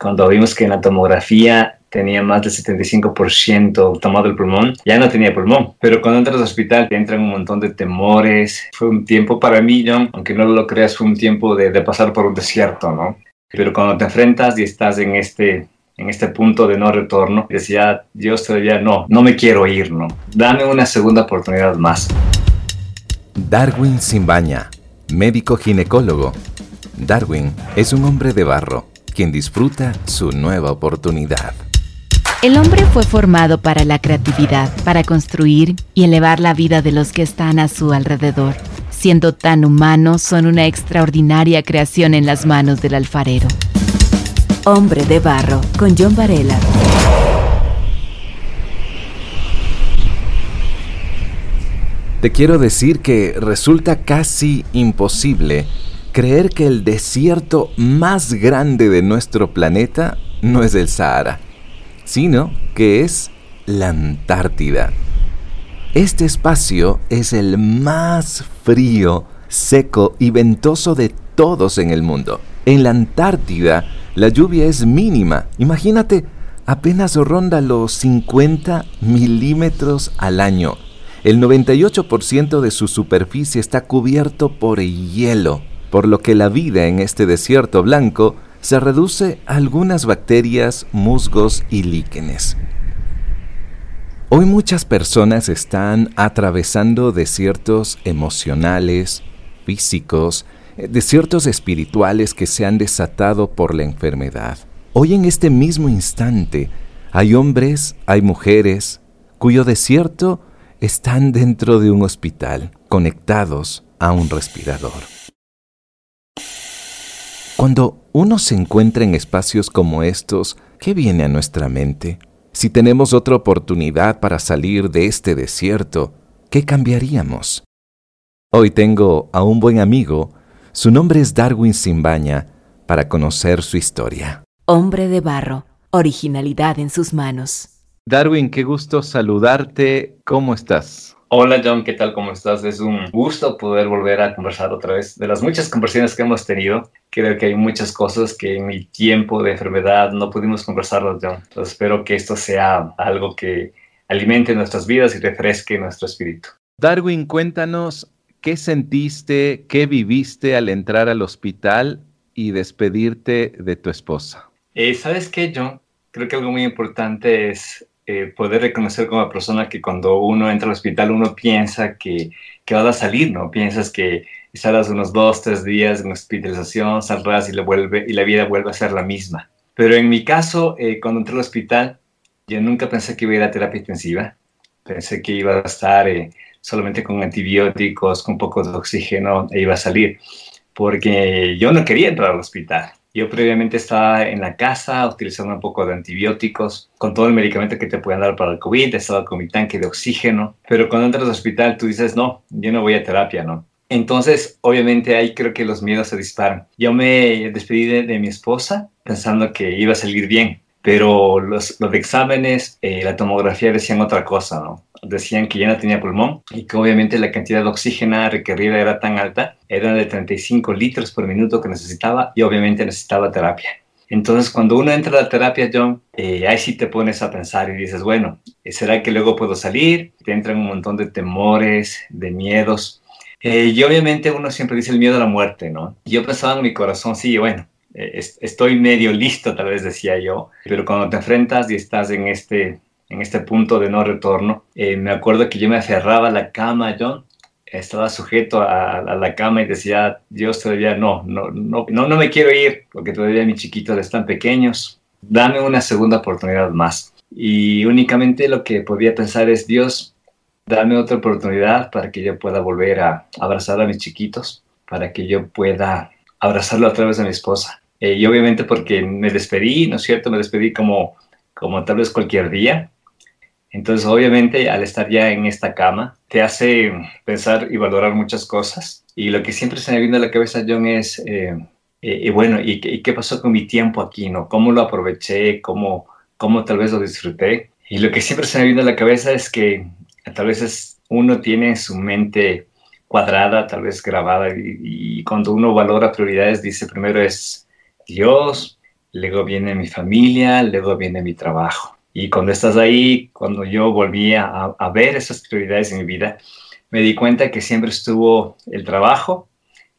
Cuando vimos que en la tomografía tenía más del 75% tomado el pulmón, ya no tenía pulmón. Pero cuando entras al hospital te entran un montón de temores. Fue un tiempo para mí, John, aunque no lo creas, fue un tiempo de, de pasar por un desierto, ¿no? Pero cuando te enfrentas y estás en este en este punto de no retorno, decía, Dios todavía no, no me quiero ir, ¿no? Dame una segunda oportunidad más. Darwin Simbaña, médico ginecólogo. Darwin es un hombre de barro, quien disfruta su nueva oportunidad. El hombre fue formado para la creatividad, para construir y elevar la vida de los que están a su alrededor. Siendo tan humanos, son una extraordinaria creación en las manos del alfarero. Hombre de Barro, con John Varela. Te quiero decir que resulta casi imposible creer que el desierto más grande de nuestro planeta no es el Sahara, sino que es la Antártida. Este espacio es el más frío, seco y ventoso de todos en el mundo. En la Antártida, la lluvia es mínima. Imagínate, apenas ronda los 50 milímetros al año. El 98% de su superficie está cubierto por hielo, por lo que la vida en este desierto blanco se reduce a algunas bacterias, musgos y líquenes. Hoy muchas personas están atravesando desiertos emocionales, físicos, desiertos espirituales que se han desatado por la enfermedad. Hoy en este mismo instante hay hombres, hay mujeres, cuyo desierto están dentro de un hospital, conectados a un respirador. Cuando uno se encuentra en espacios como estos, ¿qué viene a nuestra mente? Si tenemos otra oportunidad para salir de este desierto, ¿qué cambiaríamos? Hoy tengo a un buen amigo su nombre es Darwin Simbaña para conocer su historia. Hombre de barro, originalidad en sus manos. Darwin, qué gusto saludarte. ¿Cómo estás? Hola John, ¿qué tal? ¿Cómo estás? Es un gusto poder volver a conversar otra vez. De las muchas conversaciones que hemos tenido, creo que hay muchas cosas que en mi tiempo de enfermedad no pudimos conversarlas, John. Entonces espero que esto sea algo que alimente nuestras vidas y refresque nuestro espíritu. Darwin, cuéntanos ¿Qué sentiste, qué viviste al entrar al hospital y despedirte de tu esposa? Eh, ¿Sabes qué, John? Creo que algo muy importante es eh, poder reconocer como persona que cuando uno entra al hospital uno piensa que, que vas a salir, ¿no? Piensas que estarás unos dos, tres días en hospitalización, saldrás y vuelve, y la vida vuelve a ser la misma. Pero en mi caso, eh, cuando entré al hospital, yo nunca pensé que iba a ir a terapia intensiva. Pensé que iba a estar solamente con antibióticos, con poco de oxígeno, e iba a salir, porque yo no quería entrar al hospital. Yo previamente estaba en la casa utilizando un poco de antibióticos, con todo el medicamento que te pueden dar para el COVID, estaba con mi tanque de oxígeno, pero cuando entras al hospital tú dices, no, yo no voy a terapia, ¿no? Entonces, obviamente ahí creo que los miedos se disparan. Yo me despedí de, mi esposa pensando que iba a salir bien, pero los, los exámenes, eh, la tomografía decían otra cosa, ¿no? Decían que ya no tenía pulmón y que obviamente la cantidad de oxígeno requerida era tan alta, era de 35 litros por minuto que necesitaba y obviamente necesitaba terapia. Entonces, cuando uno entra a la terapia, John, eh, ahí sí te pones a pensar y dices, bueno, ¿será que luego puedo salir? Te entran un montón de temores, de miedos. Eh, y obviamente uno siempre dice el miedo a la muerte, ¿no? Yo pensaba en mi corazón, sí, bueno, eh, estoy medio listo, tal vez decía yo, pero cuando te enfrentas y estás en este en este punto de no retorno. Eh, me acuerdo que yo me aferraba a la cama, John, estaba sujeto a, la cama y decía, Dios todavía no, no, no, no, no me quiero ir porque todavía mis chiquitos están pequeños, dame una segunda oportunidad más. Y únicamente lo que podía pensar es, Dios, dame otra oportunidad para que yo pueda volver a abrazar a mis chiquitos, para que yo pueda abrazarlo a través de mi esposa. Eh, y obviamente porque me despedí, ¿no es cierto? Me despedí como, como tal vez cualquier día, entonces, obviamente, al estar ya en esta cama, te hace pensar y valorar muchas cosas. Y lo que siempre se me viene a la cabeza, John, es, eh, eh, y bueno, ¿y, qué pasó con mi tiempo aquí? ¿no? ¿Cómo lo aproveché? ¿Cómo, ¿Cómo tal vez lo disfruté? Y lo que siempre se me viene a la cabeza es que tal vez uno tiene su mente cuadrada, tal vez grabada, y, y cuando uno valora prioridades, dice primero es Dios, luego viene mi familia, luego viene mi trabajo. Y cuando estás ahí, cuando yo volví a, a ver esas prioridades en mi vida, me di cuenta que siempre estuvo el trabajo,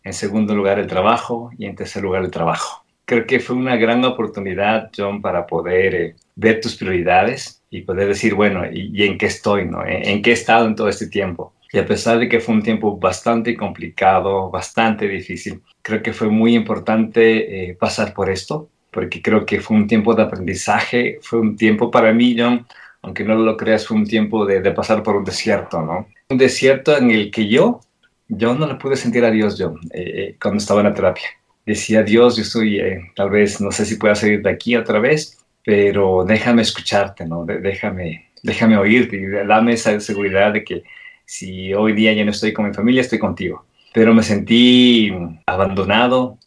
en segundo lugar el trabajo y en tercer lugar el trabajo. Creo que fue una gran oportunidad, John, para poder eh, ver tus prioridades y poder decir, bueno, ¿y, en qué estoy? No? ¿En, qué he estado en todo este tiempo? Y a pesar de que fue un tiempo bastante complicado, bastante difícil, creo que fue muy importante eh, pasar por esto, porque creo que fue un tiempo de aprendizaje, fue un tiempo para mí, John, aunque no lo creas, fue un tiempo de, de pasar por un desierto, ¿no? Un desierto en el que yo yo no le pude sentir a Dios yo eh, eh, cuando estaba en la terapia. Decía, Dios, yo estoy, eh, tal vez, no sé si pueda salir de aquí otra vez, pero déjame escucharte, ¿no? déjame, déjame oírte y dame esa seguridad de que si hoy día ya no estoy con mi familia, estoy contigo. Pero me sentí abandonado,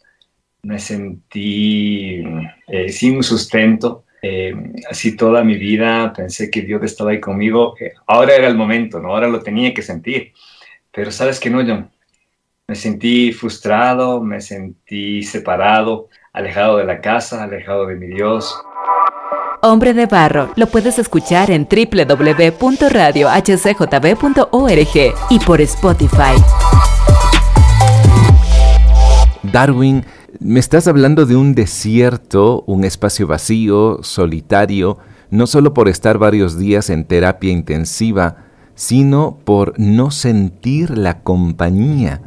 me sentí sin sustento. así toda mi vida pensé que Dios estaba ahí conmigo. ahora era el momento, ¿no? Ahora lo tenía que sentir. Pero sabes que no, John. Me sentí frustrado, me sentí separado, alejado de la casa, alejado de mi Dios. Hombre de Barro lo puedes escuchar en www.radiohcjb.org y por Spotify. Darwin, me estás hablando de un desierto, un espacio vacío, solitario, no solo por estar varios días en terapia intensiva, sino por no sentir la compañía.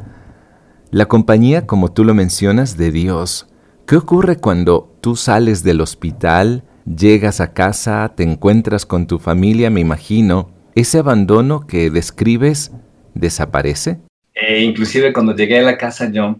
La compañía, como tú lo mencionas, de Dios. ¿Qué ocurre cuando tú sales del hospital, llegas a casa, te encuentras con tu familia, me imagino? ¿Ese abandono que describes desaparece? Eh, inclusive cuando llegué a la casa yo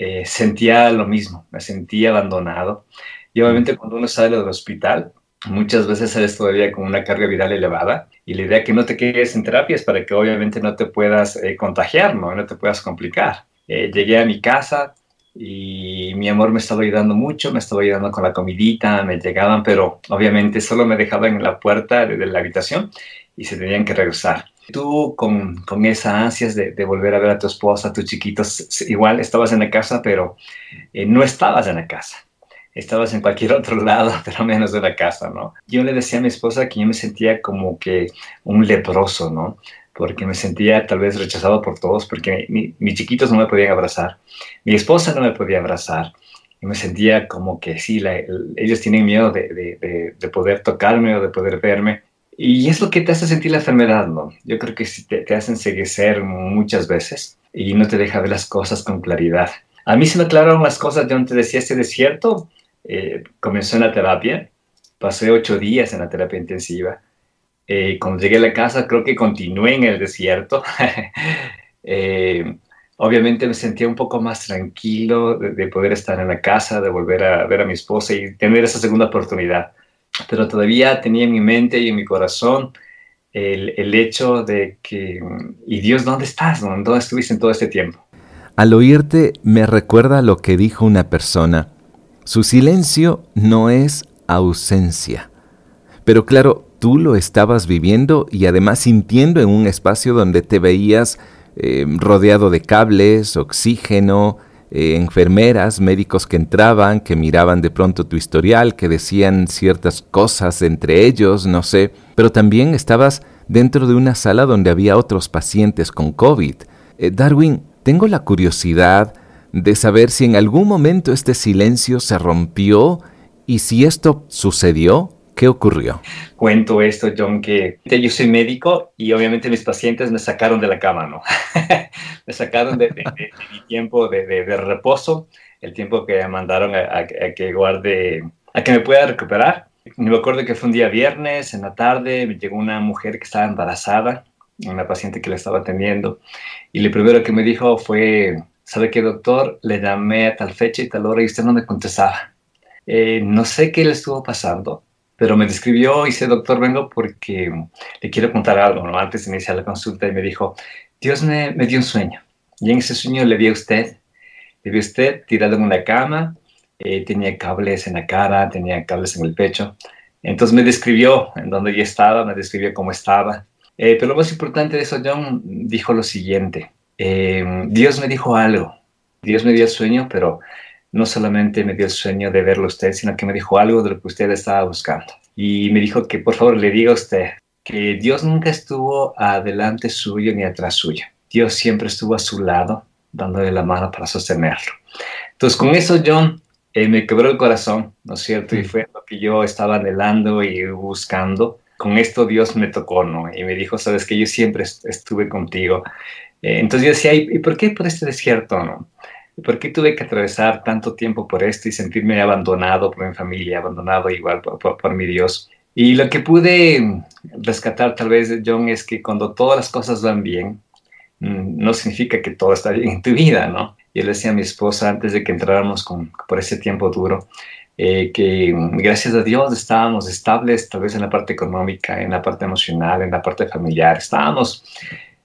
eh, sentía lo mismo, me sentía abandonado. Y obviamente cuando uno sale del hospital, muchas veces sales todavía con una carga viral elevada y la idea es que no te quedes en terapia es para que obviamente no te puedas eh, contagiar, ¿no? no te puedas complicar. Eh, llegué a mi casa y mi amor me estaba ayudando mucho, me estaba ayudando con la comidita, me llegaban, pero obviamente solo me dejaban en la puerta de, la habitación y se tenían que regresar. Tú con, con esa ansias de, de, volver a ver a tu esposa, a tus chiquitos, igual estabas en la casa, pero eh, no estabas en la casa estabas en cualquier otro lado, pero menos de la casa, ¿no? Yo le decía a mi esposa que yo me sentía como que un leproso, ¿no? Porque me sentía tal vez rechazado por todos, porque mis chiquitos no me podían abrazar, mi esposa no me podía abrazar. Y me sentía como que sí, ellos tienen miedo de, de, poder tocarme o de poder verme. Y es lo que te hace sentir la enfermedad, ¿no? Yo creo que te, te hace enseguecer muchas veces y no te deja ver las cosas con claridad. A mí se me aclararon las cosas, yo te decía, este desierto eh, comenzó en la terapia, pasé ocho días en la terapia intensiva. Eh, cuando llegué a la casa, creo que continué en el desierto. Eh, obviamente me sentía un poco más tranquilo de, poder estar en la casa, de volver a ver a mi esposa y tener esa segunda oportunidad. Pero todavía tenía en mi mente y en mi corazón el, el hecho de que, ¿y Dios dónde estás? ¿Dónde estuviste en todo este tiempo? Al oírte me recuerda lo que dijo una persona su silencio no es ausencia. Pero claro, tú lo estabas viviendo y además sintiendo en un espacio donde te veías eh, rodeado de cables, oxígeno, eh, enfermeras, médicos que entraban, que miraban de pronto tu historial, que decían ciertas cosas entre ellos, no sé, pero también estabas dentro de una sala donde había otros pacientes con COVID. Eh, Darwin, tengo la curiosidad de saber si en algún momento este silencio se rompió y si esto sucedió, ¿qué ocurrió? Cuento esto, John, que yo soy médico y obviamente mis pacientes me sacaron de la cama, ¿no? me sacaron de, mi tiempo de, reposo, el tiempo que mandaron a, que guarde, a que me pueda recuperar. Me acuerdo que fue un día viernes, en la tarde, me llegó una mujer que estaba embarazada, una paciente que la estaba atendiendo, y lo primero que me dijo fue, ¿sabe qué, doctor? Le llamé a tal fecha y tal hora y usted no me contestaba. Eh, no sé qué le estuvo pasando, pero me describió y dice, doctor, vengo porque le quiero contar algo. ¿no? Antes de iniciar la consulta y me dijo, Dios me, me, dio un sueño. Y en ese sueño le vi a usted. Le vi a usted tirado en una cama, eh, tenía cables en la cara, tenía cables en el pecho. Entonces me describió en dónde yo estaba, me describió cómo estaba. Eh, pero lo más importante de eso, John dijo lo siguiente. Eh, Dios me dijo algo, Dios me dio el sueño, pero no solamente me dio el sueño de verlo usted, sino que me dijo algo de lo que usted estaba buscando. Y me dijo que por favor le diga a usted que Dios nunca estuvo adelante suyo ni atrás suyo. Dios siempre estuvo a su lado, dándole la mano para sostenerlo. Entonces, con eso, John, eh, me quebró el corazón, ¿no es cierto? Y fue lo que yo estaba anhelando y buscando. Con esto Dios me tocó, ¿no? Y me dijo, sabes que yo siempre estuve contigo. Eh, entonces yo decía, ¿y por qué por este desierto, no? ¿Por qué tuve que atravesar tanto tiempo por esto y sentirme abandonado por mi familia, abandonado igual por, por mi Dios? Y lo que pude rescatar tal vez, John, es que cuando todas las cosas van bien, mm, no significa que todo está bien en tu vida, ¿no? Yo le decía a mi esposa antes de que entráramos con, por ese tiempo duro, eh, que gracias a Dios estábamos estables, tal vez en la parte económica, en la parte emocional, en la parte familiar, estábamos,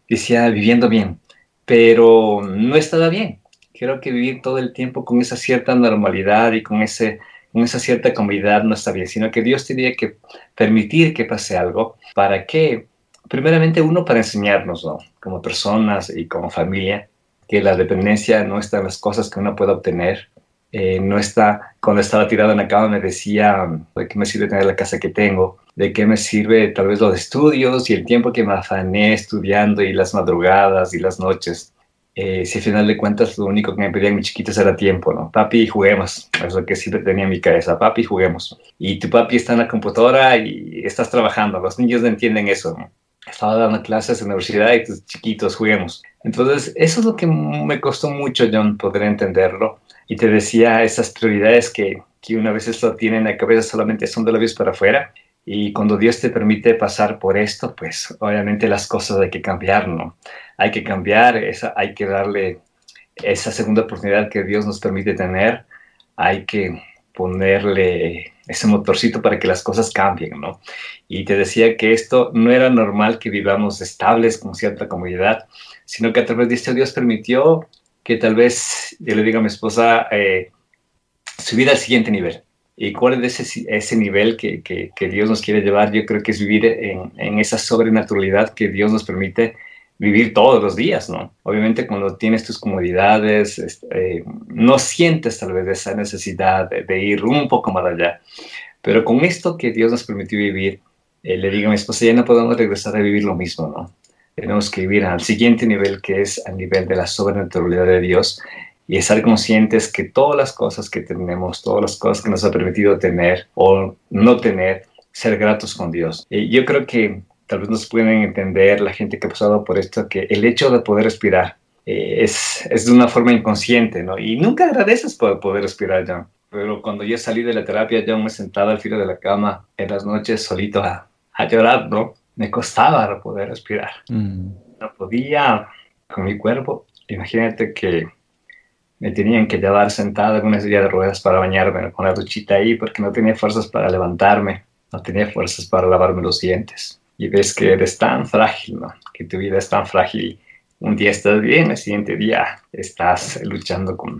decía, viviendo bien, pero no estaba bien. Creo que vivir todo el tiempo con esa cierta normalidad y con ese con esa cierta comodidad no está bien, sino que Dios tenía que permitir que pase algo para que, primeramente uno, para enseñarnos, como personas y como familia, que la dependencia no está en las cosas que uno puede obtener, eh, no está, cuando estaba tirado en la cama me decía, ¿de qué me sirve tener la casa que tengo? ¿De qué me sirve tal vez los estudios y el tiempo que me afané estudiando y las madrugadas y las noches? Eh, si al final de cuentas lo único que me pedían mis chiquitos era tiempo, ¿no? Papi, juguemos. Es lo que siempre tenía en mi cabeza. Papi, juguemos. Y tu papi está en la computadora y estás trabajando. Los niños no entienden eso, ¿no? Estaba dando clases en la universidad y tus chiquitos juguemos. Entonces, eso es lo que me costó mucho, John, poder entenderlo. Y te decía, esas prioridades que, que una vez lo tiene en la cabeza solamente son de labios para afuera. Y cuando Dios te permite pasar por esto, pues obviamente las cosas hay que cambiar, ¿no? hay que cambiar, esa, hay que darle esa segunda oportunidad que Dios nos permite tener, hay que ponerle ese motorcito para que las cosas cambien, ¿no? Y te decía que esto no era normal que vivamos estables con cierta comunidad, sino que a través de esto Dios permitió que tal vez, yo le diga a mi esposa, eh, subir al siguiente nivel. ¿Y cuál es ese, nivel que, Dios nos quiere llevar? Yo creo que es vivir en, esa sobrenaturalidad que Dios nos permite vivir todos los días, ¿no? Obviamente cuando tienes tus comodidades, eh, no sientes tal vez esa necesidad de, ir un poco más allá, pero con esto que Dios nos permitió vivir, eh, le digo a mi esposa, ya no podemos regresar a vivir lo mismo, ¿no? Tenemos que vivir al siguiente nivel, que es al nivel de la sobrenaturalidad de Dios, y estar conscientes que todas las cosas que tenemos, todas las cosas que nos ha permitido tener o no tener, ser gratos con Dios. Y yo creo que tal vez nos pueden entender la gente que ha pasado por esto, que el hecho de poder respirar eh, es, es, de una forma inconsciente, ¿no? Y nunca agradeces por poder respirar, John. Pero cuando yo salí de la terapia, yo me sentaba al filo de la cama en las noches solito a, a llorar, ¿no? Me costaba poder respirar. Mm. No podía con mi cuerpo. Imagínate que me tenían que llevar sentada en una silla de ruedas para bañarme con la duchita ahí porque no tenía fuerzas para levantarme, no tenía fuerzas para lavarme los dientes y ves que eres tan frágil, ¿no? que tu vida es tan frágil. Un día estás bien, el siguiente día estás luchando con,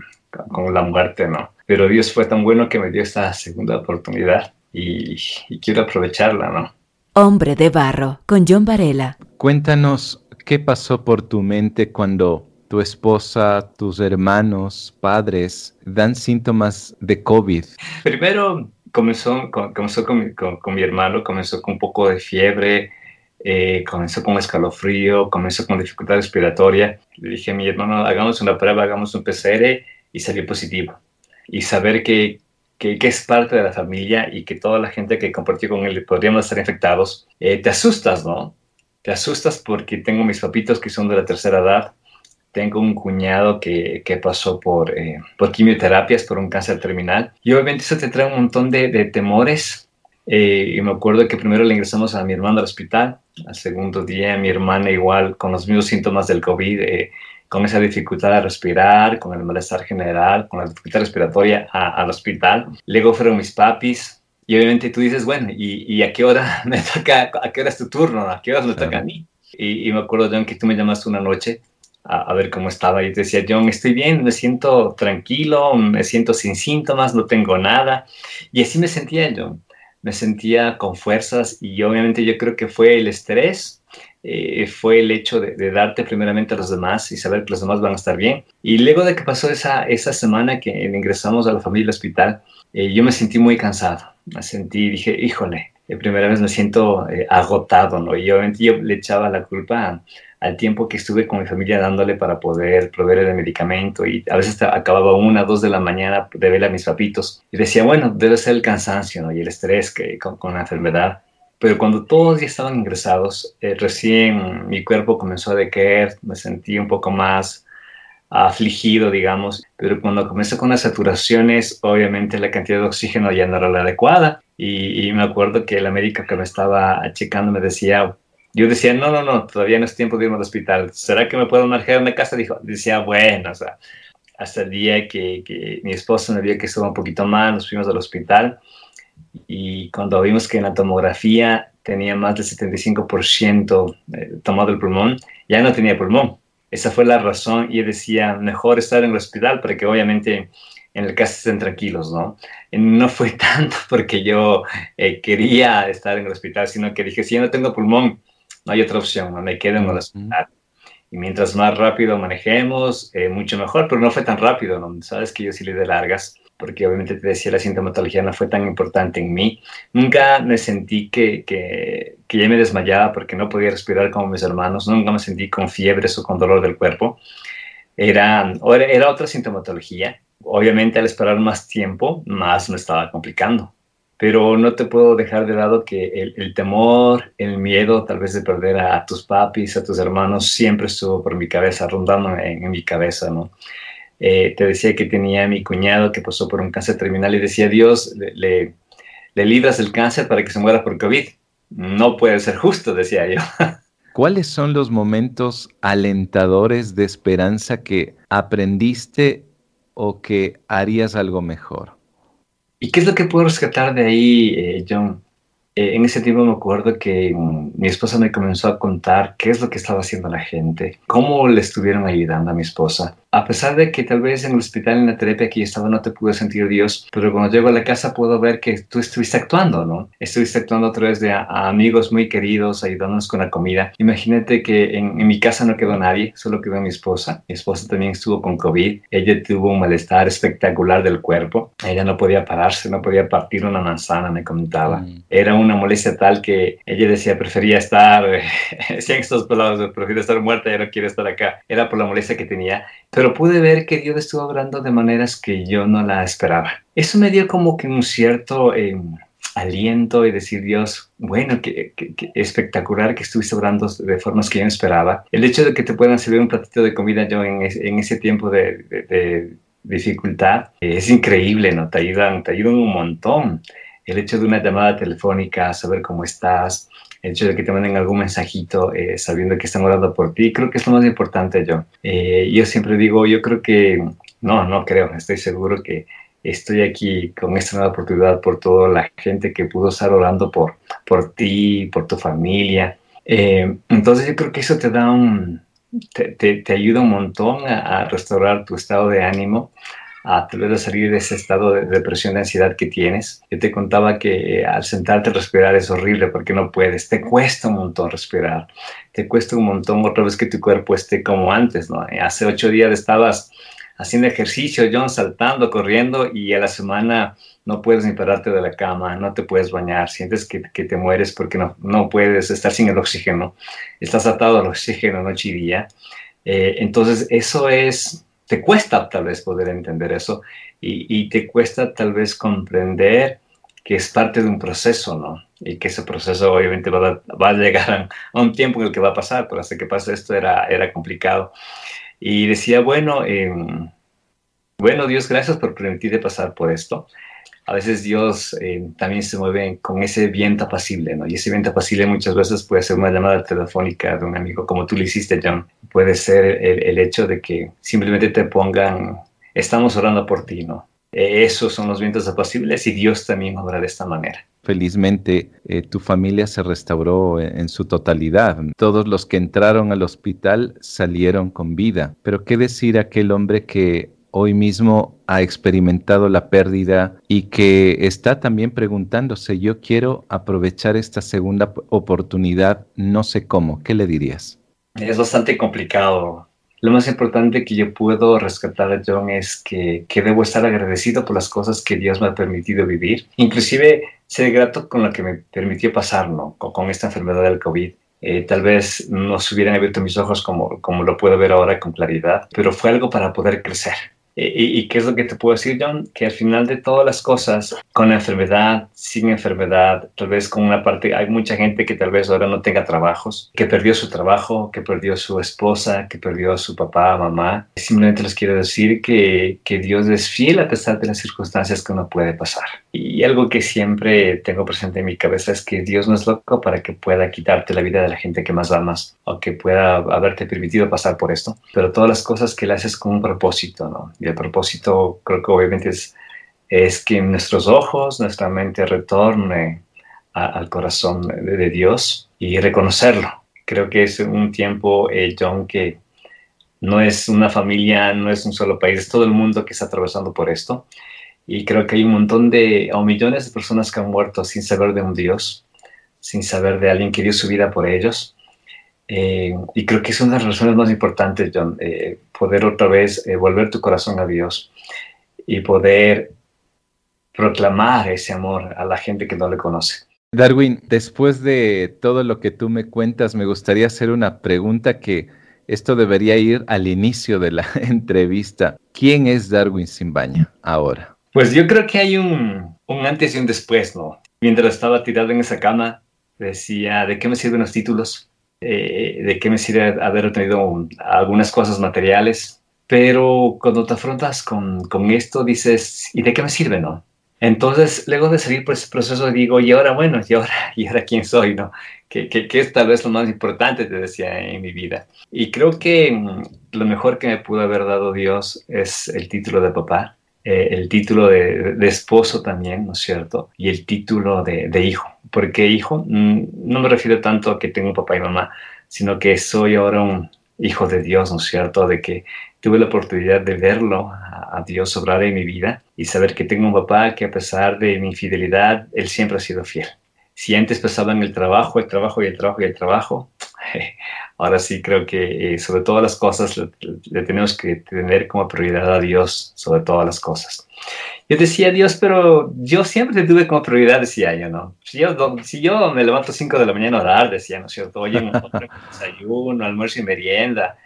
con la muerte, ¿no? Pero Dios fue tan bueno que me dio esta segunda oportunidad y, y quiero aprovecharla, ¿no? Hombre de barro, con John Varela. Cuéntanos qué pasó por tu mente cuando tu esposa, tus hermanos, padres dan síntomas de COVID. Primero, comenzó, comenzó con, con, mi hermano, comenzó con un poco de fiebre, eh, comenzó con escalofrío, comenzó con dificultad respiratoria. Le dije a mi hermano, hagamos una prueba, hagamos un PCR y salió positivo. Y saber que, que, es parte de la familia y que toda la gente que compartió con él podríamos estar infectados, eh, te asustas, ¿no? Te asustas porque tengo mis papitos que son de la tercera edad tengo un cuñado que, que pasó por, eh, por quimioterapias, por un cáncer terminal. Y obviamente eso te trae un montón de, de temores. Eh, y me acuerdo que primero le ingresamos a mi hermano al hospital. Al segundo día mi hermana igual con los mismos síntomas del COVID, eh, con esa dificultad de respirar, con el malestar general, con la dificultad respiratoria al hospital. Luego fueron mis papis. Y obviamente tú dices, bueno, ¿y, y a qué hora me toca, a qué hora es tu turno? ¿A qué hora me toca a mí? Y, y me acuerdo, John, que tú me llamaste una noche a, ver cómo estaba. Y decía, John, estoy bien, me siento tranquilo, me siento sin síntomas, no tengo nada. Y así me sentía yo. Me sentía con fuerzas y obviamente yo creo que fue el estrés eh, fue el hecho de, darte primeramente a los demás y saber que los demás van a estar bien. Y luego de que pasó esa, esa semana que ingresamos a la familia hospital, eh, yo me sentí muy cansado. Me sentí, dije, híjole, de primera vez me siento eh, agotado, ¿no? Y obviamente yo le echaba la culpa al tiempo que estuve con mi familia dándole para poder proveer el medicamento y a veces acababa una, dos de la mañana de ver a mis papitos y decía, bueno, debe ser el cansancio, ¿no? Y el estrés que, con, con la enfermedad pero cuando todos ya estaban ingresados, eh, recién mi cuerpo comenzó a decaer, me sentí un poco más afligido, digamos, pero cuando comenzó con las saturaciones, obviamente la cantidad de oxígeno ya no era la adecuada y, me acuerdo que la médica que me estaba checando me decía, yo decía, no, no, no, todavía no es tiempo de irme al hospital, ¿será que me puedo marcar en la casa? Dijo, decía, bueno, o sea, hasta el día que, que mi esposa me vio que estaba un poquito mal, nos fuimos al hospital y cuando vimos que en la tomografía tenía más del 75% eh, tomado el pulmón, ya no tenía pulmón. Esa fue la razón y decía, mejor estar en el hospital para que obviamente en el caso estén tranquilos, ¿no? No fue tanto porque yo eh, quería estar en el hospital, sino que dije, si yo no tengo pulmón, no hay otra opción, no me quedo en el hospital. Y mientras más rápido manejemos, eh, mucho mejor, pero no fue tan rápido, ¿no? Sabes que yo sí le de largas porque obviamente te decía, la sintomatología no fue tan importante en mí. Nunca me sentí que, que, que ya me desmayaba porque no podía respirar como mis hermanos, nunca me sentí con fiebres o con dolor del cuerpo. Era, era otra sintomatología. Obviamente al esperar más tiempo, más me estaba complicando. Pero no te puedo dejar de lado que el, temor, el miedo tal vez de perder a tus papis, a tus hermanos, siempre estuvo por mi cabeza, rondando en mi cabeza, ¿no? Eh, te decía que tenía a mi cuñado que pasó por un cáncer terminal y decía, Dios, le, le, libras el cáncer para que se muera por COVID. No puede ser justo, decía yo. ¿Cuáles son los momentos alentadores de esperanza que aprendiste o que harías algo mejor? ¿Y qué es lo que puedo rescatar de ahí, eh, John? Eh, en ese tiempo me acuerdo que mm, mi esposa me comenzó a contar qué es lo que estaba haciendo la gente, cómo le estuvieron ayudando a mi esposa a pesar de que tal vez en el hospital, en la terapia que yo estaba, no te pude sentir Dios, pero cuando llego a la casa puedo ver que tú estuviste actuando, ¿no? Estuviste actuando a través de amigos muy queridos, ayudándonos con la comida. Imagínate que en, mi casa no quedó nadie, solo quedó mi esposa. Mi esposa también estuvo con COVID. Ella tuvo un malestar espectacular del cuerpo. Ella no podía pararse, no podía partir una manzana, me comentaba. Mm. Era una molestia tal que ella decía, prefería estar, decían estos pelados, prefiero estar muerta, ya no quiero estar acá. Era por la molestia que tenía. Pero pude ver que Dios estuvo hablando de maneras que yo no la esperaba. Eso me dio como que un cierto em, aliento y decir, Dios, bueno, que, espectacular que estuviste hablando de formas que yo no esperaba. El hecho de que te puedan servir un platito de comida yo en, ese tiempo de, dificultad es increíble, ¿no? Te ayudan, te ayudan un montón. El hecho de una llamada telefónica, saber cómo estás, el hecho de que te manden algún mensajito eh, sabiendo que están orando por ti, creo que es lo más importante yo. Eh, yo siempre digo, yo creo que, no, no creo, estoy seguro que estoy aquí con esta nueva oportunidad por toda la gente que pudo estar orando por, por ti, por tu familia. Eh, entonces yo creo que eso te da un, te, ayuda un montón a, restaurar tu estado de ánimo, a tal vez salir de ese estado de depresión, de ansiedad que tienes. Yo te contaba que eh, al sentarte a respirar es horrible porque no puedes, te cuesta un montón respirar, te cuesta un montón otra vez que tu cuerpo esté como antes, ¿no? Eh, hace ocho días estabas haciendo ejercicio, John, saltando, corriendo y a la semana no puedes ni pararte de la cama, no te puedes bañar, sientes que, que te mueres porque no, no puedes estar sin el oxígeno, estás atado al oxígeno noche y día. Eh, entonces, eso es te cuesta tal vez poder entender eso y, te cuesta tal vez comprender que es parte de un proceso, ¿no? Y que ese proceso obviamente va a, llegar a, un tiempo en el que va a pasar, pero hasta que pase esto era, era complicado. Y decía, bueno, em, bueno, Dios, gracias por permitirme pasar por esto a veces Dios eh, también se mueve con ese viento apacible, ¿no? Y ese viento apacible muchas veces puede ser una llamada telefónica de un amigo, como tú le hiciste, John. Puede ser el, hecho de que simplemente te pongan, estamos orando por ti, ¿no? E, esos son los vientos apacibles y Dios también obra de esta manera. Felizmente, eh, tu familia se restauró en, su totalidad. Todos los que entraron al hospital salieron con vida. Pero ¿qué decir aquel hombre que hoy mismo ha experimentado la pérdida y que está también preguntándose, yo quiero aprovechar esta segunda oportunidad, no sé cómo, ¿qué le dirías? Es bastante complicado. Lo más importante que yo puedo rescatar a John es que, que debo estar agradecido por las cosas que Dios me ha permitido vivir. Inclusive ser grato con lo que me permitió pasar, ¿no? con, con esta enfermedad del COVID. Eh, tal vez no se hubieran abierto mis ojos como, como lo puedo ver ahora con claridad, pero fue algo para poder crecer. ¿Y, qué es lo que te puedo decir, John? Que al final de todas las cosas, con enfermedad, sin enfermedad, tal vez con una parte, hay mucha gente que tal vez ahora no tenga trabajos, que perdió su trabajo, que perdió su esposa, que perdió a su papá, mamá. Simplemente les quiero decir que, que Dios es fiel a pesar de las circunstancias que uno puede pasar. Y algo que siempre tengo presente en mi cabeza es que Dios no es loco para que pueda quitarte la vida de la gente que más amas o que pueda haberte permitido pasar por esto, pero todas las cosas que le haces con un propósito, ¿no? Y el propósito creo que obviamente es, es que nuestros ojos, nuestra mente retorne al corazón de, Dios y reconocerlo. Creo que es un tiempo, eh, John, que no es una familia, no es un solo país, es todo el mundo que está atravesando por esto. Y creo que hay un montón de, o millones de personas que han muerto sin saber de un Dios, sin saber de alguien que dio su vida por ellos. Eh, y creo que es una de las razones más importantes, John, eh, poder otra vez eh, volver tu corazón a Dios y poder proclamar ese amor a la gente que no le conoce. Darwin, después de todo lo que tú me cuentas, me gustaría hacer una pregunta que esto debería ir al inicio de la entrevista. ¿Quién es Darwin Simbaña ahora? Pues yo creo que hay un, un antes y un después, ¿no? Mientras estaba tirado en esa cama, decía, ¿de qué me sirven los títulos? Eh, de qué me sirve haber obtenido algunas cosas materiales, pero cuando te afrontas con, con, esto dices, ¿y de qué me sirve, no? Entonces, luego de salir por ese proceso, digo, y ahora, bueno, y ahora, y ahora quién soy, ¿no? Que, que, que es tal vez lo más importante, te decía, en mi vida. Y creo que mm, lo mejor que me pudo haber dado Dios es el título de papá, eh, el título de, de, esposo también, ¿no es cierto? Y el título de, de hijo porque hijo, mm, no me refiero tanto a que tengo papá y mamá, sino que soy ahora un hijo de Dios, ¿no es cierto? De que tuve la oportunidad de verlo a Dios obrar en mi vida y saber que tengo un papá que a pesar de mi infidelidad, él siempre ha sido fiel. Si antes pensaba en el trabajo, el trabajo y el trabajo y el trabajo, ahora sí creo que eh, sobre todas las cosas le tenemos que tener como prioridad a Dios sobre todas las cosas. Yo decía, Dios, pero yo siempre te tuve como prioridad, decía yo, ¿no? Si yo, si yo me levanto a 5 de la mañana a orar, decía, ¿no es cierto? Oye, desayuno, almuerzo y merienda,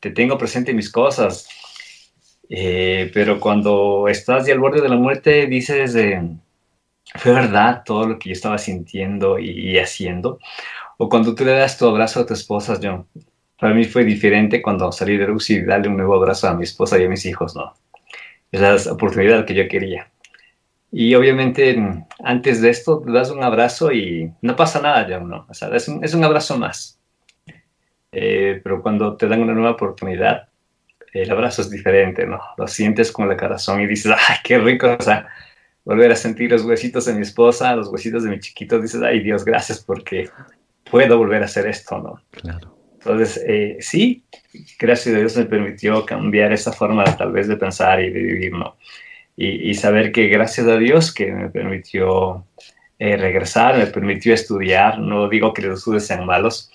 te tengo presente mis cosas. Eh, pero cuando estás ya al borde de la muerte, dices, eh, fue verdad todo lo que yo estaba sintiendo y, haciendo. O cuando tú le das tu abrazo a tu esposa, yo, para mí fue diferente cuando salí de Rusia y darle un nuevo abrazo a mi esposa y a mis hijos, ¿no? esa oportunidad que yo quería. Y obviamente antes de esto das un abrazo y no pasa nada ya, ¿no? O sea, es un, es un abrazo más. Eh, pero cuando te dan una nueva oportunidad, el abrazo es diferente, ¿no? Lo sientes con el corazón y dices, ¡ay, qué rico! O sea, volver a sentir los huesitos de mi esposa, los huesitos de mi chiquito, dices, ¡ay, Dios, gracias porque puedo volver a hacer esto, ¿no? Claro. Entonces, eh, sí, gracias a Dios me permitió cambiar esa forma tal vez de pensar y de vivir, ¿no? Y, saber que gracias a Dios que me permitió eh, regresar, me permitió estudiar, no digo que los estudios sean malos,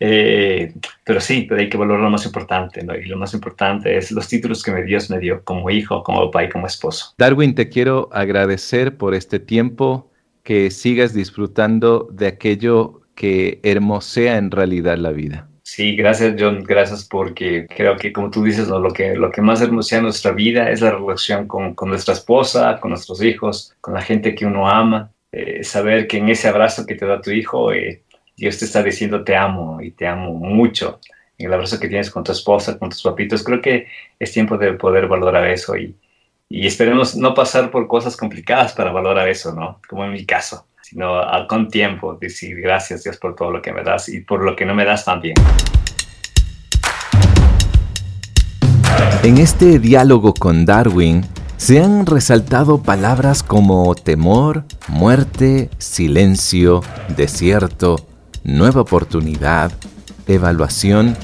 eh, pero sí, pero hay que valorar lo más importante, ¿no? Y lo más importante es los títulos que Dios me dio como hijo, como papá y como esposo. Darwin, te quiero agradecer por este tiempo, que sigas disfrutando de aquello que hermosea en realidad la vida. Sí, gracias John, gracias porque creo que como tú dices, lo, que, lo que más hermosea nuestra vida es la relación con, con nuestra esposa, con nuestros hijos, con la gente que uno ama. Eh, saber que en ese abrazo que te da tu hijo, eh, Dios te está diciendo te amo y te amo mucho. En el abrazo que tienes con tu esposa, con tus papitos, creo que es tiempo de poder valorar eso y, y esperemos no pasar por cosas complicadas para valorar eso, ¿no? Como en mi caso sino con tiempo decir gracias Dios por todo lo que me das y por lo que no me das también. En este diálogo con Darwin se han resaltado palabras como temor, muerte, silencio, desierto, nueva oportunidad, evaluación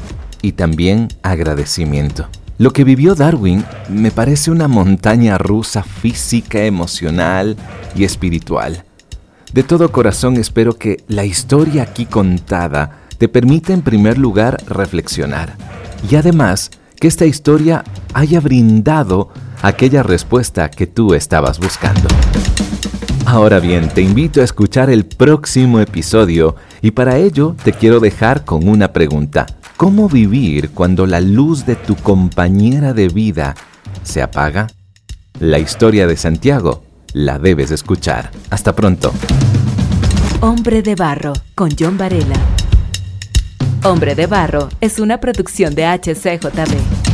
y también agradecimiento. Lo que vivió Darwin me parece una montaña rusa física, emocional y espiritual. De todo corazón espero que la historia aquí contada te permita en primer lugar reflexionar y además que esta historia haya brindado aquella respuesta que tú estabas buscando. Ahora bien, te invito a escuchar el próximo episodio y para ello te quiero dejar con una pregunta. ¿Cómo vivir cuando la luz de tu compañera de vida se apaga? La historia de Santiago la debes escuchar. Hasta pronto. Hombre de Barro con John Varela. Hombre de Barro es una producción de HCJB.